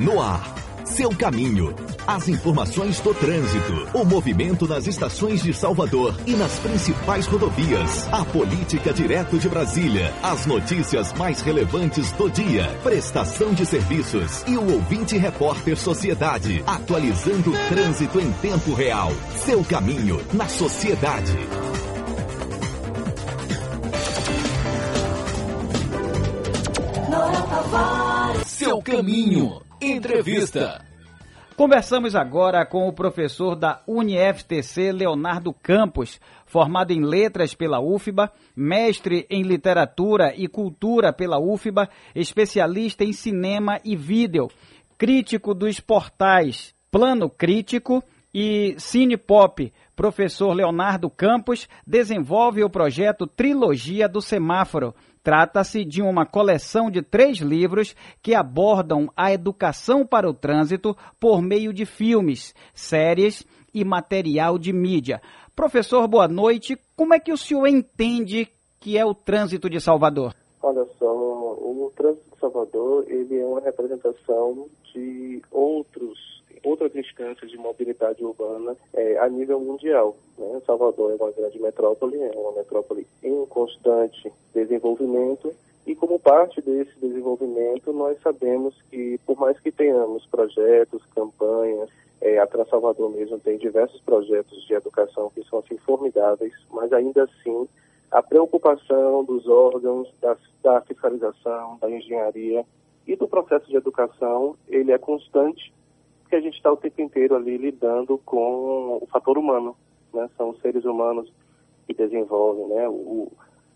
No ar, seu caminho. As informações do trânsito, o movimento nas estações de Salvador e nas principais rodovias, a política direto de Brasília, as notícias mais relevantes do dia, prestação de serviços e o ouvinte repórter Sociedade, atualizando o trânsito em tempo real. Seu caminho na sociedade. Seu caminho. Entrevista. Conversamos agora com o professor da UniFTC, Leonardo Campos, formado em letras pela UFBA, mestre em literatura e cultura pela UFBA, especialista em cinema e vídeo, crítico dos portais Plano Crítico e Cine Pop. Professor Leonardo Campos desenvolve o projeto Trilogia do Semáforo, Trata-se de uma coleção de três livros que abordam a educação para o trânsito por meio de filmes, séries e material de mídia. Professor, boa noite. Como é que o senhor entende que é o trânsito de Salvador? Olha só, o trânsito de Salvador ele é uma representação de outros outras instâncias de mobilidade urbana é, a nível mundial. Né? Salvador é uma grande metrópole, é uma metrópole em constante desenvolvimento e como parte desse desenvolvimento, nós sabemos que, por mais que tenhamos projetos, campanhas, é, a Transalvador mesmo tem diversos projetos de educação que são assim formidáveis, mas ainda assim a preocupação dos órgãos, da, da fiscalização, da engenharia e do processo de educação, ele é constante porque a gente está o tempo inteiro ali lidando com o fator humano, né? São os seres humanos que desenvolvem, né? O,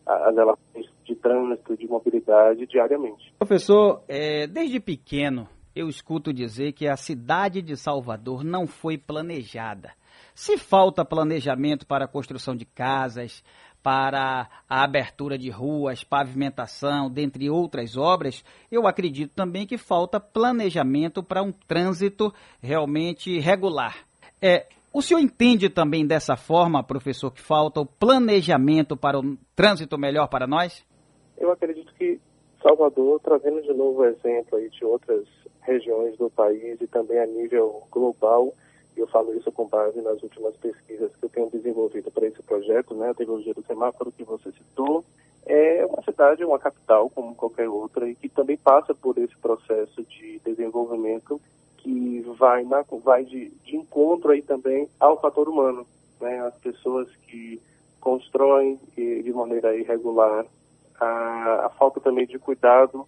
as relações de trânsito, de mobilidade diariamente. Professor, é, desde pequeno eu escuto dizer que a cidade de Salvador não foi planejada. Se falta planejamento para a construção de casas, para a abertura de ruas, pavimentação, dentre outras obras, eu acredito também que falta planejamento para um trânsito realmente regular. É, o senhor entende também dessa forma, professor, que falta o planejamento para um trânsito melhor para nós? Eu acredito que Salvador, trazendo de novo o exemplo aí de outras regiões do país e também a nível global, eu falo isso com base nas últimas pesquisas que eu tenho desenvolvido para esse projeto, né, a tecnologia do semáforo que você citou. É uma cidade, uma capital como qualquer outra e que também passa por esse processo de desenvolvimento que vai, na, vai de, de encontro aí também ao fator humano, né, as pessoas que constroem de maneira irregular, a, a falta também de cuidado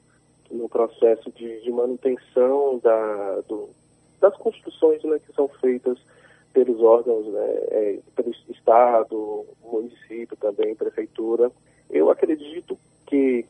no processo de, de manutenção da, do, das construções né, que são feitas pelos órgãos, né, é, pelo Estado, município também, prefeitura. Eu acredito que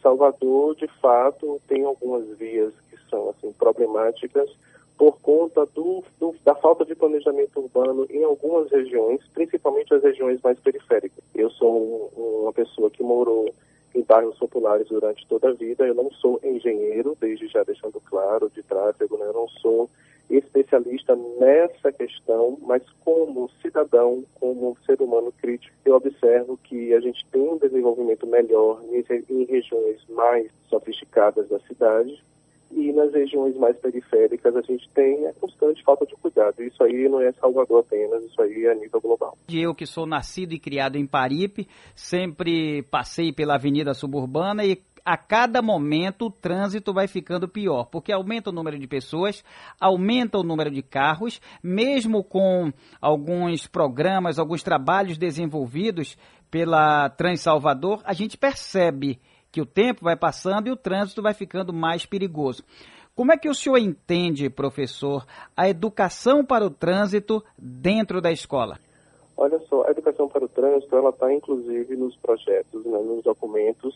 Salvador, de fato, tem algumas vias que são assim problemáticas por conta do, do, da falta de planejamento urbano em algumas regiões, principalmente as regiões mais periféricas. Eu sou um, uma pessoa que morou em bairros populares durante toda a vida. Eu não sou engenheiro, desde já deixando claro, de tráfego, né? eu não sou especialista nessa questão, mas como cidadão, como ser humano crítico, eu observo que a gente tem um desenvolvimento melhor em, regiões mais sofisticadas da cidade e nas regiões mais periféricas a gente tem a constante falta de cuidado. Isso aí não é Salvador apenas, isso aí é a nível global. Eu que sou nascido e criado em Paripe, sempre passei pela Avenida Suburbana e a cada momento o trânsito vai ficando pior, porque aumenta o número de pessoas, aumenta o número de carros, mesmo com alguns programas, alguns trabalhos desenvolvidos pela Transalvador, a gente percebe que o tempo vai passando e o trânsito vai ficando mais perigoso. Como é que o senhor entende, professor, a educação para o trânsito dentro da escola? Olha só, a educação para o trânsito, ela está inclusive nos projetos, né, nos documentos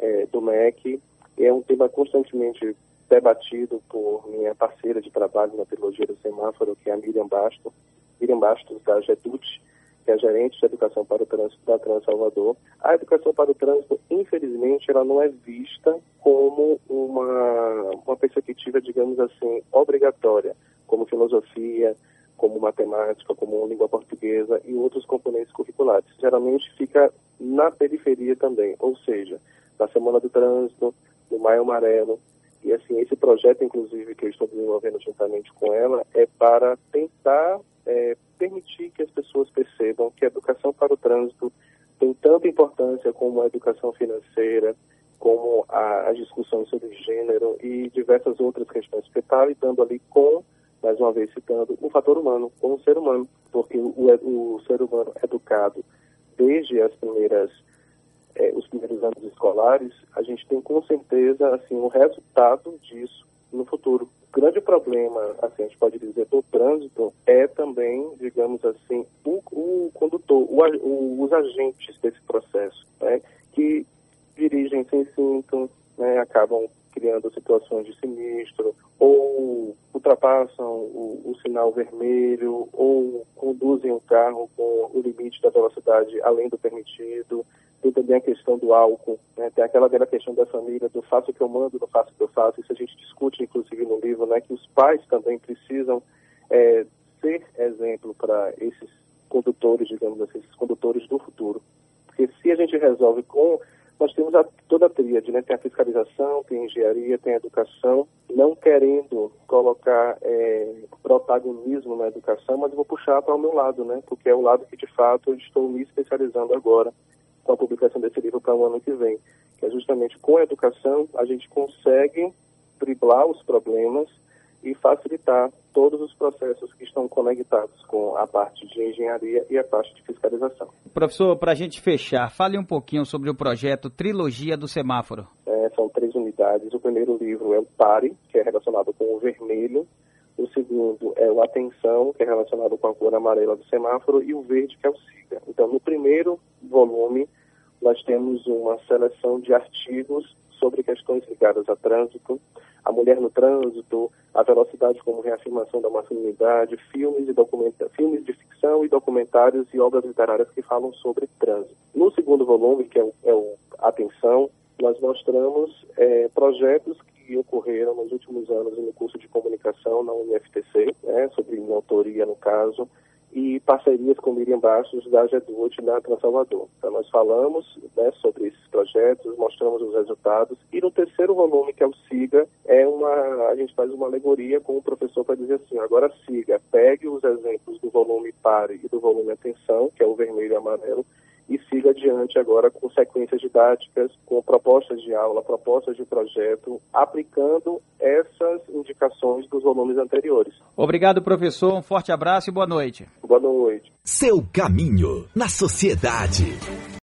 é, do MEC. É um tema constantemente debatido por minha parceira de trabalho na trilogia do semáforo, que é a Miriam Bastos, Miriam Bastos da GEDUT, que é a gerente de educação para o trânsito da Trans Salvador. A educação para o trânsito, infelizmente, ela não é vista como uma, uma perspectiva, digamos assim, obrigatória, como filosofia, como matemática, como língua portuguesa e outros componentes curriculares. Geralmente fica na periferia também, ou seja, na Semana do Trânsito, no Maio Amarelo, E assim, esse projeto, inclusive, que eu estou desenvolvendo juntamente com ela, é para tentar é, permitir que as pessoas percebam que a educação para o trânsito tem tanta importância como a educação financeira, como a, as discussões sobre gênero e diversas outras questões, porque está lidando ali com, mais uma vez citando, o fator humano, com o ser humano, porque o, o ser humano educado desde as primeiras é, os primeiros anos escolares, a gente tem com certeza assim o resultado disso no futuro. O grande problema, assim, a gente pode dizer, do trânsito é também, digamos assim, o, o condutor, o, o, os agentes desse processo, né, que dirigem sem cinto, né, acabam criando situações de sinistro, ou ultrapassam o, o, sinal vermelho, ou conduzem o carro com o limite da velocidade além do permitido, tem também a questão do álcool, né? tem aquela velha questão da família, do faço o que eu mando, não faço o que eu faço, isso a gente discute inclusive no livro, né? que os pais também precisam é, ser exemplo para esses condutores, digamos assim, esses condutores do futuro. Porque se a gente resolve com. Nós temos a, toda a tríade, né? Tem a fiscalização, tem a engenharia, tem a educação, não querendo colocar é, protagonismo na educação, mas vou puxar para o meu lado, né? Porque é o lado que de fato eu estou me especializando agora com a publicação desse livro para o ano que vem, que é justamente com a educação a gente consegue driblar os problemas e facilitar todos os processos que estão conectados com a parte de engenharia e a parte de fiscalização. Professor, para a gente fechar, fale um pouquinho sobre o projeto Trilogia do Semáforo. É, são três unidades. O primeiro livro é o PARE, que é relacionado com o vermelho. O segundo é o Atenção, que é relacionado com a cor amarela do semáforo. E o verde, que é o SIGA. Então, no primeiro volume, nós temos uma seleção de artigos sobre questões ligadas a trânsito, a mulher no trânsito, a velocidade como reafirmação da masculinidade, filmes, e documenta filmes de ficção e documentários e obras literárias que falam sobre trânsito. No segundo volume, que é o, é o Atenção, nós mostramos é, projetos que ocorreram nos últimos anos no curso de comunicação na UniFTC, né, sobre minha autoria no caso, e parcerias com Miriam Bastos da GEDUT na Transalvador. Então nós falamos né, sobre esses projetos, mostramos os resultados e no terceiro volume, que é o SIGA, é uma, a gente faz uma alegoria com o professor para dizer assim, agora SIGA, pegue os exemplos do volume PARE e do volume Atenção, que é o vermelho e amarelo, e siga adiante agora com sequências didáticas, com propostas de aula, propostas de projeto, aplicando essas indicações dos volumes anteriores. Obrigado, professor. Um forte abraço e boa noite. Boa noite. Seu caminho na sociedade.